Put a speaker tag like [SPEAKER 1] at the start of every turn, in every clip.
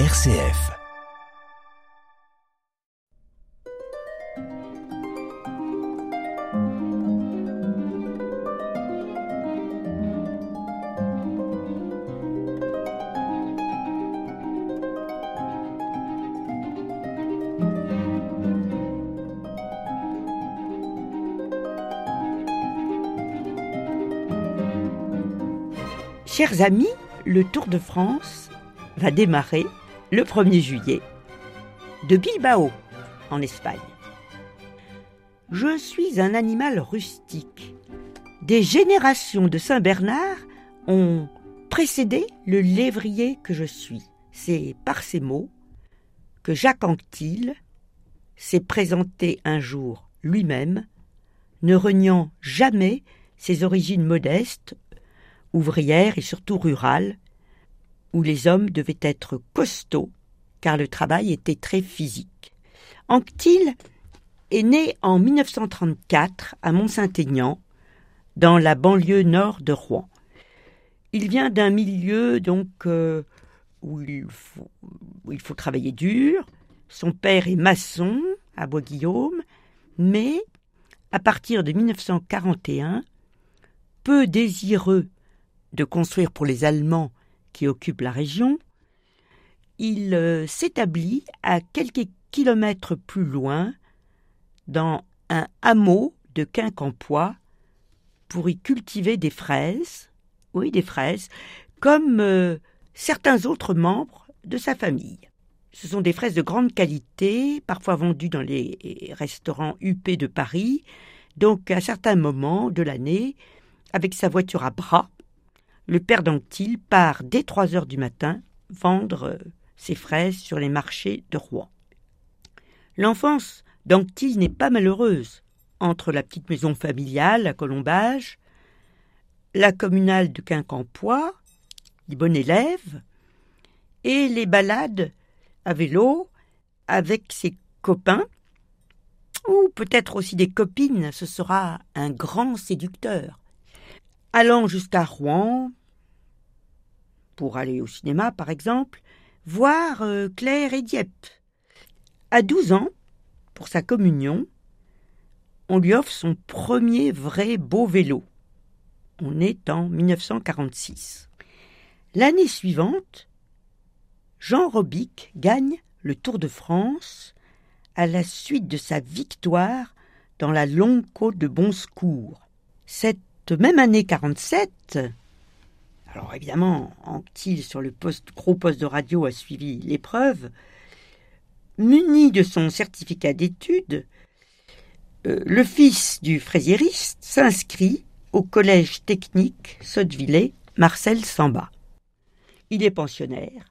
[SPEAKER 1] RCF.
[SPEAKER 2] Chers amis, le Tour de France va démarrer le 1er juillet de Bilbao, en Espagne. Je suis un animal rustique. Des générations de Saint-Bernard ont précédé le lévrier que je suis. C'est par ces mots que Jacques Anquetil s'est présenté un jour lui-même, ne reniant jamais ses origines modestes ouvrière et surtout rurale, où les hommes devaient être costauds, car le travail était très physique. Anctil est né en 1934 à Mont-Saint-Aignan, dans la banlieue nord de Rouen. Il vient d'un milieu donc euh, il faut, où il faut travailler dur. Son père est maçon à Bois-Guillaume, mais à partir de 1941, peu désireux de construire pour les Allemands qui occupent la région, il euh, s'établit à quelques kilomètres plus loin dans un hameau de Quincampoix pour y cultiver des fraises, oui des fraises, comme euh, certains autres membres de sa famille. Ce sont des fraises de grande qualité, parfois vendues dans les restaurants UP de Paris, donc à certains moments de l'année, avec sa voiture à bras, le père d'Anctil part dès trois heures du matin vendre euh, ses fraises sur les marchés de Rouen. L'enfance d'Anctil n'est pas malheureuse. Entre la petite maison familiale à Colombage, la communale de Quincampoix, les bon élève, et les balades à vélo avec ses copains, ou peut-être aussi des copines, ce sera un grand séducteur allant jusqu'à Rouen, pour aller au cinéma par exemple, voir euh, Claire et Dieppe. À 12 ans, pour sa communion, on lui offre son premier vrai beau vélo. On est en 1946. L'année suivante, Jean Robic gagne le Tour de France à la suite de sa victoire dans la longue côte de Bonsecours. Cette même année 47, alors évidemment, Anctil sur le poste, gros poste de radio a suivi l'épreuve, muni de son certificat d'études, euh, le fils du fraisiériste s'inscrit au collège technique Sottevillers Marcel Samba. Il est pensionnaire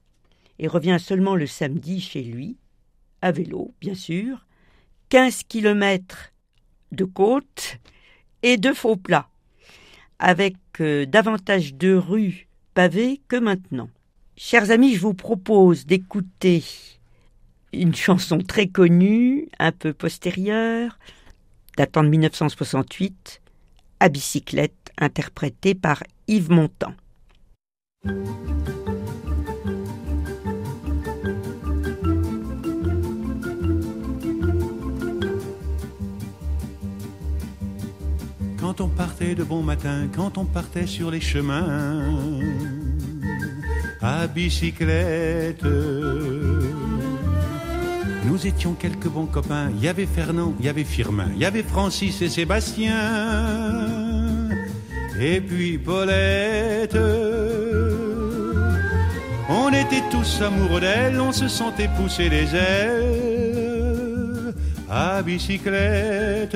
[SPEAKER 2] et revient seulement le samedi chez lui, à vélo, bien sûr, 15 kilomètres de côte et de faux plats avec euh, davantage de rues pavées que maintenant. Chers amis, je vous propose d'écouter une chanson très connue, un peu postérieure, datant de 1968, à bicyclette, interprétée par Yves Montand.
[SPEAKER 3] Quand on partait de bon matin, quand on partait sur les chemins à bicyclette. Nous étions quelques bons copains. Il y avait Fernand, il y avait Firmin, il y avait Francis et Sébastien. Et puis Paulette. On était tous amoureux d'elle, on se sentait pousser les ailes à bicyclette.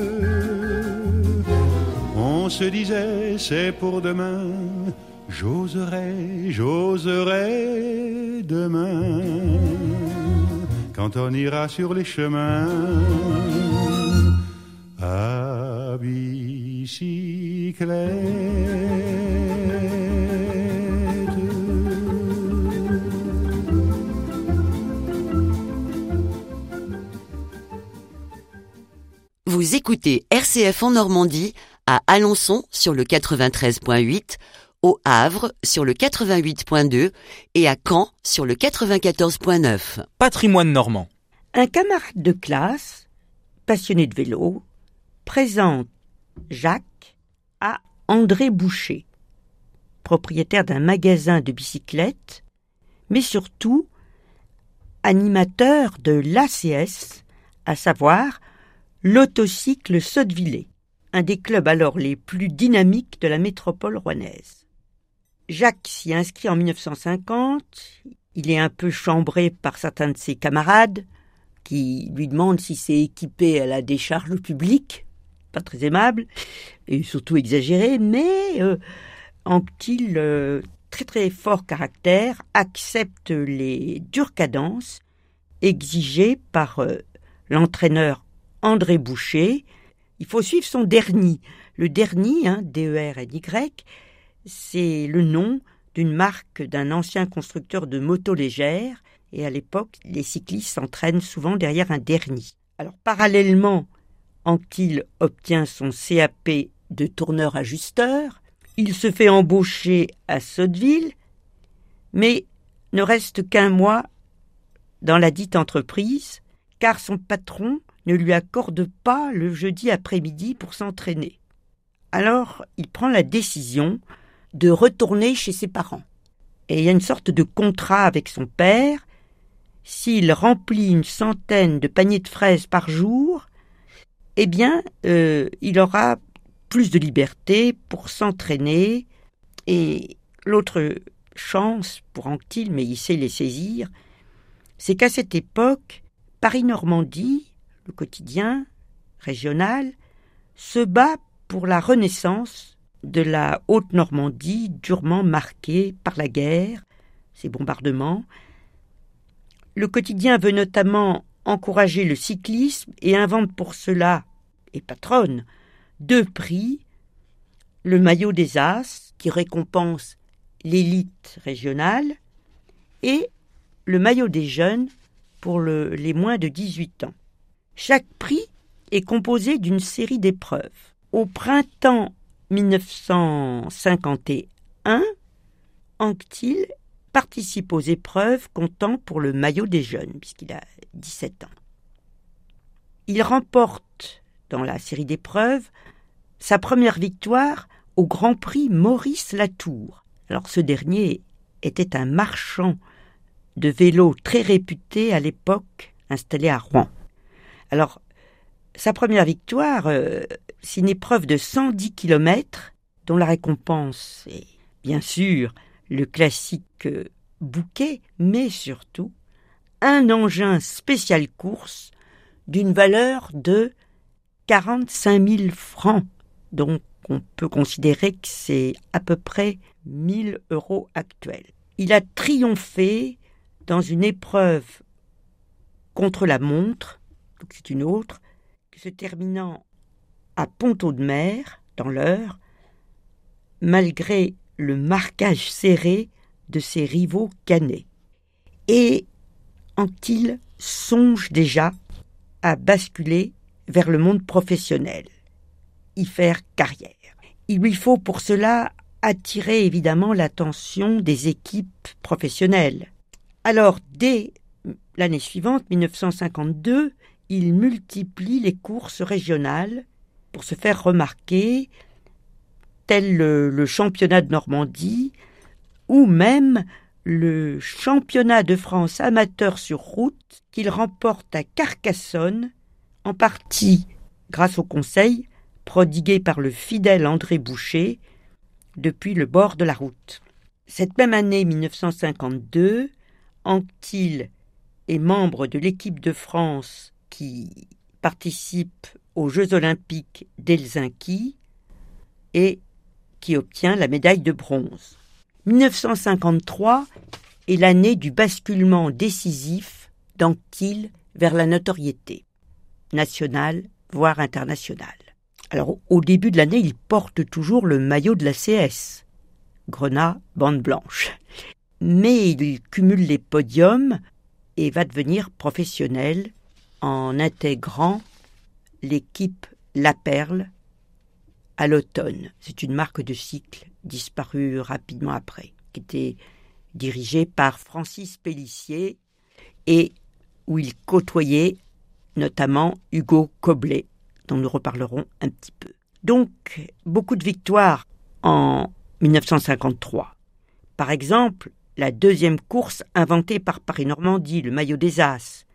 [SPEAKER 3] On se disait, c'est pour demain, j'oserai, j'oserai demain, quand on ira sur les chemins. À
[SPEAKER 1] Vous écoutez RCF en Normandie à Alençon sur le 93.8, au Havre sur le 88.2 et à Caen sur le 94.9.
[SPEAKER 4] Patrimoine normand.
[SPEAKER 2] Un camarade de classe, passionné de vélo, présente Jacques à André Boucher, propriétaire d'un magasin de bicyclettes, mais surtout animateur de l'ACS, à savoir l'autocycle Sottevillers, un des clubs alors les plus dynamiques de la métropole rouennaise. Jacques s'y inscrit en 1950, il est un peu chambré par certains de ses camarades, qui lui demandent si c'est équipé à la décharge publique, pas très aimable et surtout exagéré, mais euh, Anctil, euh, très très fort caractère, accepte les dures cadences exigées par euh, l'entraîneur André Boucher. Il faut suivre son dernier. Le dernier, hein, D-E-R-N-Y, c'est le nom d'une marque d'un ancien constructeur de motos légères, et à l'époque, les cyclistes s'entraînent souvent derrière un dernier. Alors, parallèlement Anquil obtient son CAP de tourneur-ajusteur. Il se fait embaucher à Sotteville, mais ne reste qu'un mois dans la dite entreprise, car son patron ne lui accorde pas le jeudi après-midi pour s'entraîner. Alors il prend la décision de retourner chez ses parents. Et il y a une sorte de contrat avec son père. S'il remplit une centaine de paniers de fraises par jour, eh bien, euh, il aura plus de liberté pour s'entraîner. Et l'autre chance pour Anctil, mais il sait les saisir, c'est qu'à cette époque, Paris-Normandie, quotidien régional, se bat pour la renaissance de la Haute-Normandie durement marquée par la guerre, ses bombardements. Le quotidien veut notamment encourager le cyclisme et invente pour cela, et patronne, deux prix, le maillot des As, qui récompense l'élite régionale, et le maillot des jeunes pour les moins de 18 ans. Chaque prix est composé d'une série d'épreuves. Au printemps 1951, Anctil participe aux épreuves comptant pour le maillot des jeunes, puisqu'il a 17 ans. Il remporte, dans la série d'épreuves, sa première victoire au Grand Prix Maurice Latour. Alors ce dernier était un marchand de vélos très réputé à l'époque, installé à Rouen. Alors, sa première victoire, euh, c'est une épreuve de 110 km, dont la récompense est bien sûr le classique euh, bouquet, mais surtout un engin spécial course d'une valeur de 45 000 francs. Donc on peut considérer que c'est à peu près 1000 euros actuels. Il a triomphé dans une épreuve contre la montre, c'est une autre, se terminant à Ponto de Mer, dans l'heure, malgré le marquage serré de ses rivaux canets. Et Anctil songe déjà à basculer vers le monde professionnel, y faire carrière? Il lui faut pour cela attirer évidemment l'attention des équipes professionnelles. Alors, dès l'année suivante, 1952, il multiplie les courses régionales pour se faire remarquer, tel le, championnat de Normandie ou même le championnat de France amateur sur route qu'il remporte à Carcassonne, en partie grâce au conseil prodigué par le fidèle André Boucher depuis le bord de la route. Cette même année 1952, Anctil est membre de l'équipe de France qui participe aux Jeux olympiques d'Helsinki et qui obtient la médaille de bronze. 1953 est l'année du basculement décisif d'Anctil vers la notoriété nationale, voire internationale. Alors, au début de l'année, il porte toujours le maillot de la CS, Grenat, bande blanche. Mais il cumule les podiums et va devenir professionnel en intégrant l'équipe La Perle à l'automne. C'est une marque de cycle disparue rapidement après, qui était dirigée par Francis Pellissier et où il côtoyait notamment Hugo Coblet, dont nous reparlerons un petit peu. Donc, beaucoup de victoires en 1953. Par exemple, la deuxième course inventée par Paris-Normandie, le maillot des As.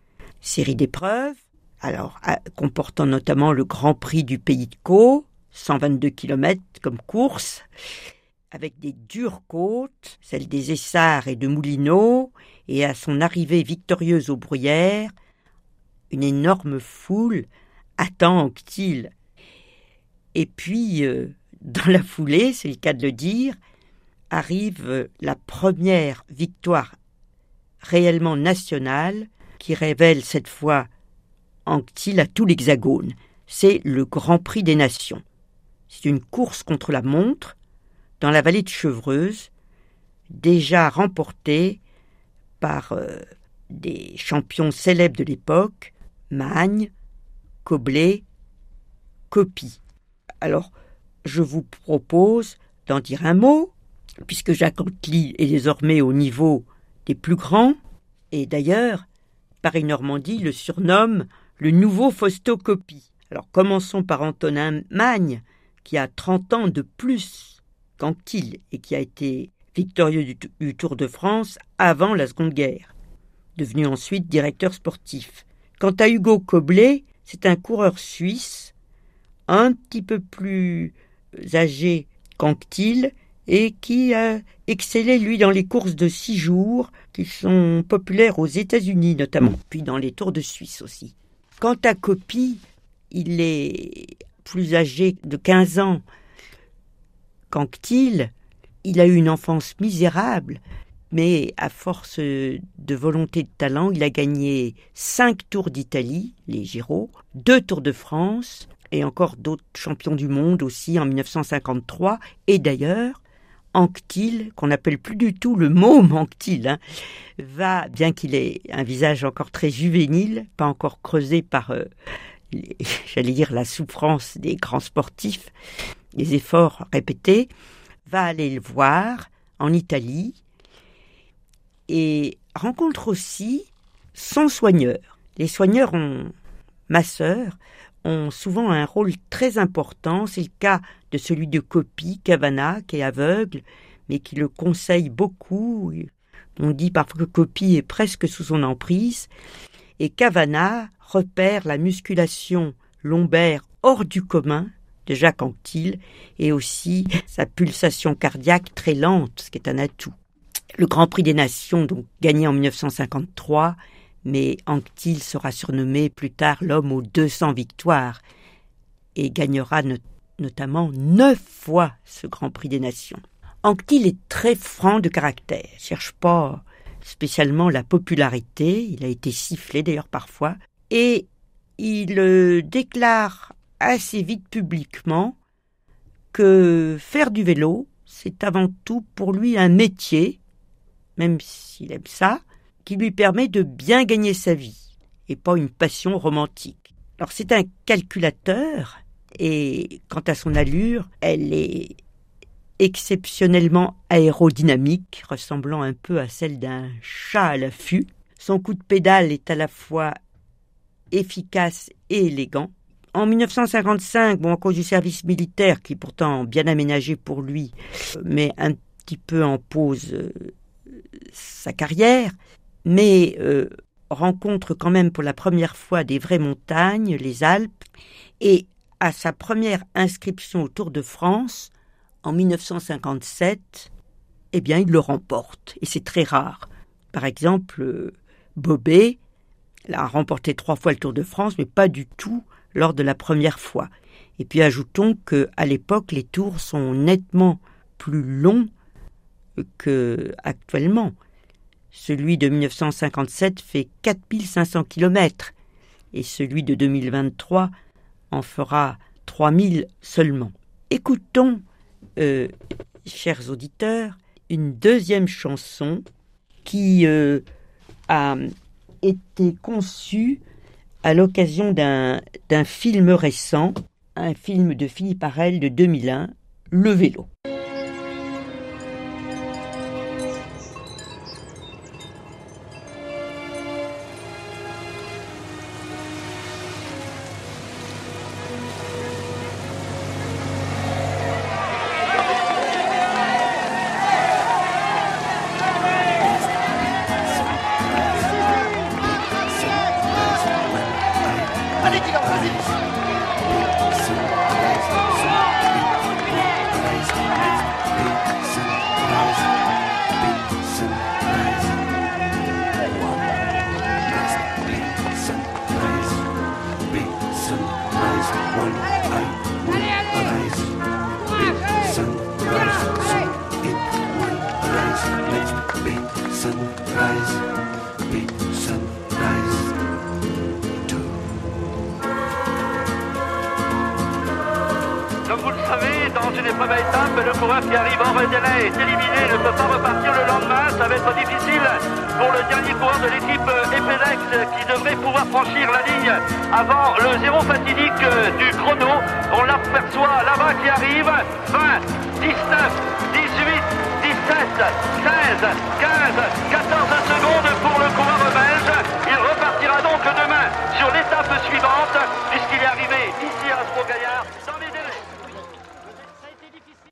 [SPEAKER 2] Série d'épreuves, alors comportant notamment le Grand Prix du Pays de Caux, 122 km comme course, avec des dures côtes, celles des Essarts et de Moulineaux, et à son arrivée victorieuse aux Bruyères, une énorme foule attend Anctil. Et puis, euh, dans la foulée, c'est le cas de le dire, arrive la première victoire réellement nationale qui révèle cette fois Anctil à tout l'Hexagone. C'est le Grand Prix des Nations. C'est une course contre la montre dans la vallée de Chevreuse, déjà remportée par euh, des champions célèbres de l'époque, Magne, Coblet, Copie. Alors, je vous propose d'en dire un mot, puisque Jacques Anquetil est désormais au niveau des plus grands, et d'ailleurs, Paris-Normandie le surnomme le nouveau Fausto Copie. Alors commençons par Antonin Magne, qui a 30 ans de plus qu'Anctil et qui a été victorieux du, Tour de France avant la Seconde Guerre, devenu ensuite directeur sportif. Quant à Hugo Coblet, c'est un coureur suisse, un petit peu plus âgé qu'Anctil et qui a excellé, lui, dans les courses de six jours qui sont populaires aux États-Unis notamment, puis dans les Tours de Suisse aussi. Quant à Copie, il est plus âgé de 15 ans qu'Anctil, il a eu une enfance misérable, mais à force de volonté de talent, il a gagné cinq tours d'Italie, les Giro, deux tours de France, et encore d'autres champions du monde aussi en 1953. Et d'ailleurs, Anctil, qu'on n'appelle plus du tout le môme Anctil, hein, va, bien qu'il ait un visage encore très juvénile, pas encore creusé par euh, j'allais dire, la souffrance des grands sportifs, les efforts répétés, va aller le voir en Italie et rencontre aussi son soigneur. Les soigneurs ont, masseurs, ont souvent un rôle très important. C'est le cas de celui de Copie, Cavana, qui est aveugle, mais qui le conseille beaucoup. On dit parfois que Copie est presque sous son emprise. Et Cavana repère la musculation lombaire hors du commun de Jacques Anquetil et aussi sa pulsation cardiaque très lente, ce qui est un atout. Le Grand Prix des Nations, donc gagné en 1953, mais Anquetil sera surnommé plus tard l'homme aux 200 victoires et gagnera notamment neuf fois ce Grand Prix des Nations. Anquetil est très franc de caractère, cherche pas spécialement la popularité, il a été sifflé d'ailleurs parfois, et il euh, déclare assez vite publiquement que faire du vélo, c'est avant tout pour lui un métier, même s'il aime ça, qui lui permet de bien gagner sa vie, et pas une passion romantique. Alors c'est un calculateur, et quant à son allure, elle est exceptionnellement aérodynamique, ressemblant un peu à celle d'un chat à l'affût. Son coup de pédale est à la fois efficace et élégant. En 1955, bon, à cause du service militaire, qui est pourtant bien aménagé pour lui, met un petit peu en pause euh, sa carrière, mais euh, rencontre quand même pour la première fois des vraies montagnes, les Alpes, et à sa première inscription au Tour de France, en 1957, eh bien, il le remporte, et c'est très rare. Par exemple, euh, Bobet a remporté trois fois le Tour de France, mais pas du tout lors de la première fois. Et puis ajoutons que à l'époque, les tours sont nettement plus longs que actuellement. Celui de 1957 fait 4500 km et celui de 2023 en fera 3000 seulement. Écoutons, euh, chers auditeurs, une deuxième chanson qui euh, a été conçue à l'occasion d'un film récent, un film de Philippe Arel de 2001, Le vélo. política, Brasil!
[SPEAKER 5] l'épreuve est simple, le coureur qui arrive en délai est éliminé, ne peut pas repartir le lendemain, ça va être difficile pour le dernier coureur de l'équipe euh, Epedex qui devrait pouvoir franchir la ligne avant le zéro fatidique euh, du chrono. On l'aperçoit là-bas qui arrive, 20, 19, 18, 17, 16, 15, 14 secondes pour le coureur belge. Il repartira donc demain sur l'étape suivante puisqu'il est arrivé ici à Asbro-Gaillard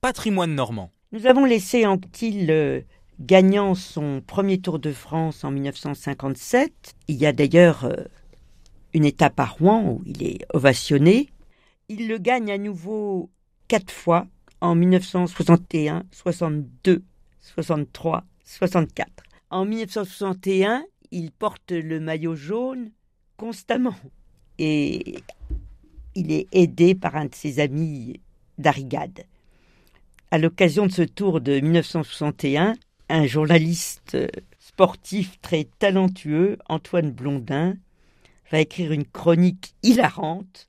[SPEAKER 4] patrimoine normand.
[SPEAKER 2] Nous avons laissé Anctil euh, gagnant son premier Tour de France en 1957. Il y a d'ailleurs euh, une étape à Rouen où il est ovationné. Il le gagne à nouveau quatre fois en 1961, 62, 63, 64. En 1961, il porte le maillot jaune constamment et il est aidé par un de ses amis d'Arigade. À l'occasion de ce tour de 1961, un journaliste sportif très talentueux, Antoine Blondin, va écrire une chronique hilarante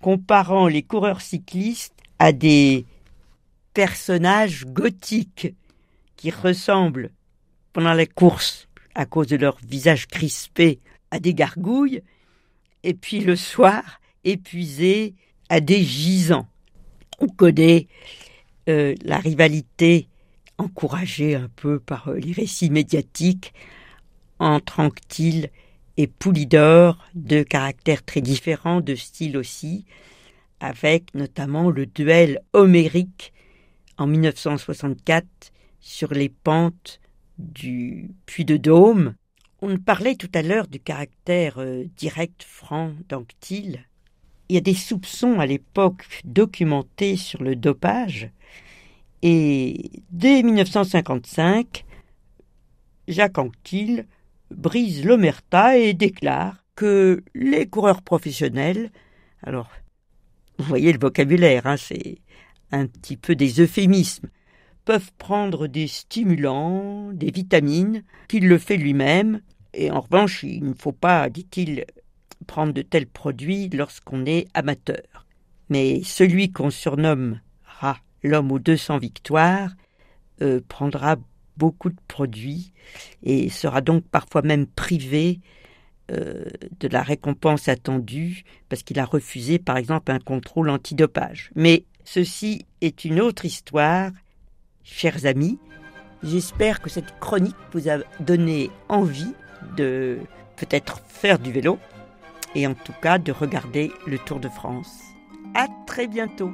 [SPEAKER 2] comparant les coureurs cyclistes à des personnages gothiques qui ressemblent pendant la course, à cause de leur visage crispé, à des gargouilles, et puis le soir, épuisés, à des gisants. On connaît euh, la rivalité encouragée un peu par euh, les récits médiatiques entre Anctil et Poulidor, deux caractères très différents, de style aussi, avec notamment le duel homérique en 1964 sur les pentes du Puy de Dôme. On parlait tout à l'heure du caractère euh, direct franc d'Anctil. Il y a des soupçons à l'époque documentés sur le dopage, et dès 1955, Jacques Anquetil brise l'omerta et déclare que les coureurs professionnels, alors vous voyez le vocabulaire, hein, c'est un petit peu des euphémismes, peuvent prendre des stimulants, des vitamines, qu'il le fait lui-même, et en revanche, il ne faut pas, dit-il, prendre de tels produits lorsqu'on est amateur. Mais celui qu'on surnomme rat l'homme aux 200 victoires, euh, prendra beaucoup de produits et sera donc parfois même privé euh, de la récompense attendue parce qu'il a refusé par exemple un contrôle antidopage. Mais ceci est une autre histoire, chers amis. J'espère que cette chronique vous a donné envie de peut-être faire du vélo et en tout cas de regarder le Tour de France. À très bientôt.